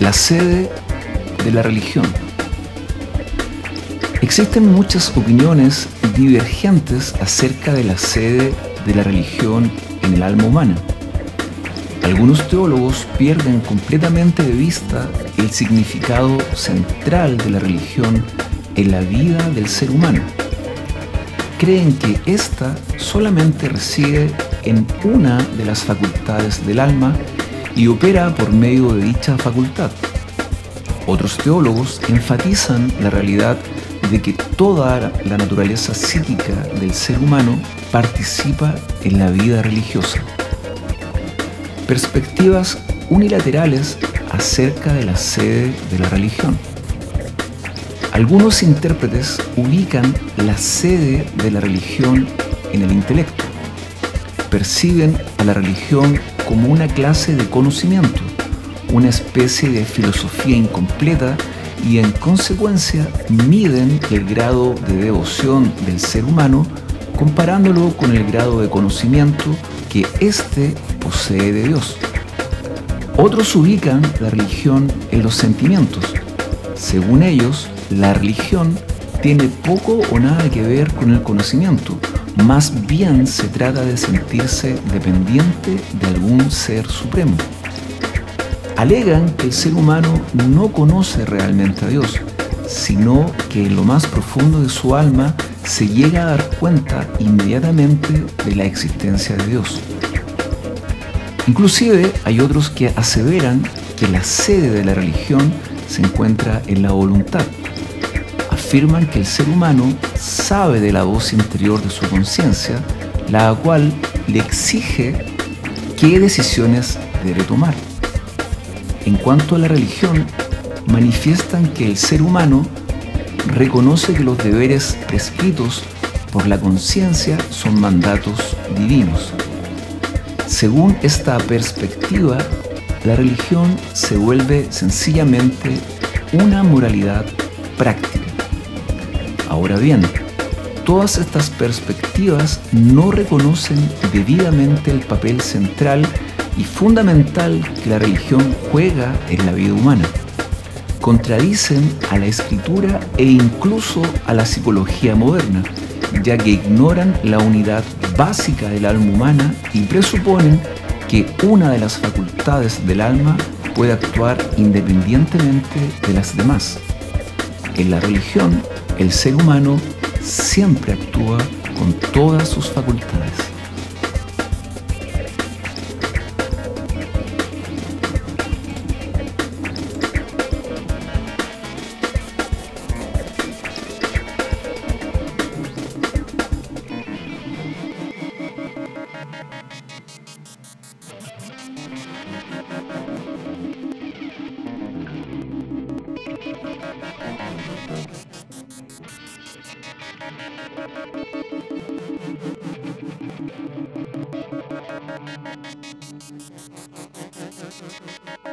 La sede de la religión. Existen muchas opiniones divergentes acerca de la sede de la religión en el alma humana. Algunos teólogos pierden completamente de vista el significado central de la religión en la vida del ser humano. Creen que ésta solamente reside en una de las facultades del alma y opera por medio de dicha facultad. Otros teólogos enfatizan la realidad de que toda la naturaleza psíquica del ser humano participa en la vida religiosa. Perspectivas unilaterales acerca de la sede de la religión. Algunos intérpretes ubican la sede de la religión en el intelecto. Perciben a la religión como una clase de conocimiento, una especie de filosofía incompleta y en consecuencia miden el grado de devoción del ser humano comparándolo con el grado de conocimiento que éste posee de Dios. Otros ubican la religión en los sentimientos. Según ellos, la religión tiene poco o nada que ver con el conocimiento, más bien se trata de sentirse dependiente de algún ser supremo. Alegan que el ser humano no conoce realmente a Dios, sino que en lo más profundo de su alma se llega a dar cuenta inmediatamente de la existencia de Dios. Inclusive hay otros que aseveran que la sede de la religión se encuentra en la voluntad. Afirman que el ser humano sabe de la voz interior de su conciencia, la cual le exige qué decisiones debe tomar. En cuanto a la religión, manifiestan que el ser humano reconoce que los deberes prescritos por la conciencia son mandatos divinos. Según esta perspectiva, la religión se vuelve sencillamente una moralidad práctica. Ahora bien, todas estas perspectivas no reconocen debidamente el papel central y fundamental que la religión juega en la vida humana. Contradicen a la escritura e incluso a la psicología moderna, ya que ignoran la unidad básica del alma humana y presuponen que una de las facultades del alma puede actuar independientemente de las demás. En la religión, el ser humano siempre actúa con todas sus facultades.